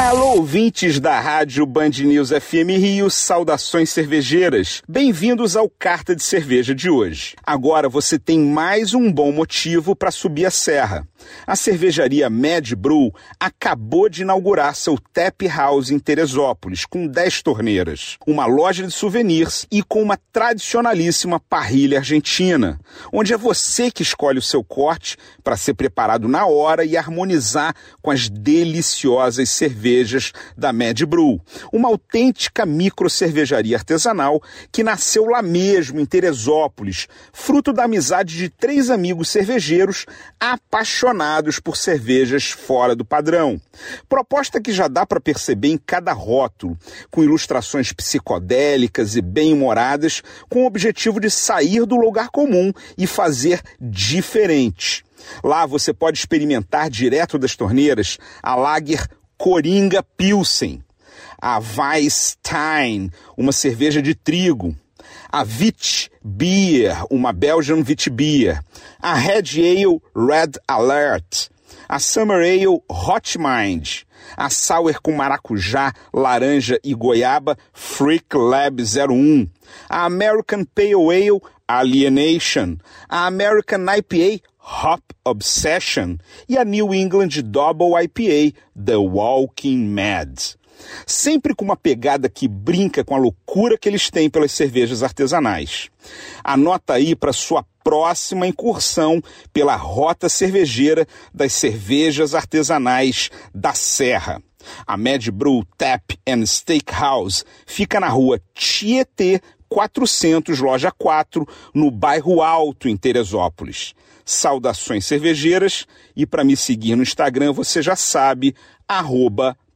Alô, ouvintes da Rádio Band News FM Rio, saudações cervejeiras. Bem-vindos ao Carta de Cerveja de hoje. Agora você tem mais um bom motivo para subir a serra. A cervejaria Mad Brew acabou de inaugurar seu Tap House em Teresópolis, com 10 torneiras, uma loja de souvenirs e com uma tradicionalíssima parrilha argentina, onde é você que escolhe o seu corte para ser preparado na hora e harmonizar com as deliciosas cervejas da Mad Brew, uma autêntica micro cervejaria artesanal que nasceu lá mesmo em Teresópolis, fruto da amizade de três amigos cervejeiros apaixonados por cervejas fora do padrão. Proposta que já dá para perceber em cada rótulo, com ilustrações psicodélicas e bem-humoradas, com o objetivo de sair do lugar comum e fazer diferente. Lá você pode experimentar direto das torneiras a Lager Coringa Pilsen, a Weisstein, uma cerveja de trigo, a Wit Beer, uma Belgian Wit Beer, a Red Ale Red Alert, a Summer Ale Hot Mind, a Sour com maracujá, laranja e goiaba Freak Lab 01, a American Pale Ale Alienation, a American IPA Hop Obsession. E a New England Double IPA The Walking Mad sempre com uma pegada que brinca com a loucura que eles têm pelas cervejas artesanais. Anota aí para sua próxima incursão pela rota cervejeira das cervejas artesanais da Serra. A Mad Brew Tap and Steakhouse fica na rua Tietê 400, loja 4, no bairro Alto, em Teresópolis. Saudações cervejeiras e para me seguir no Instagram você já sabe, arroba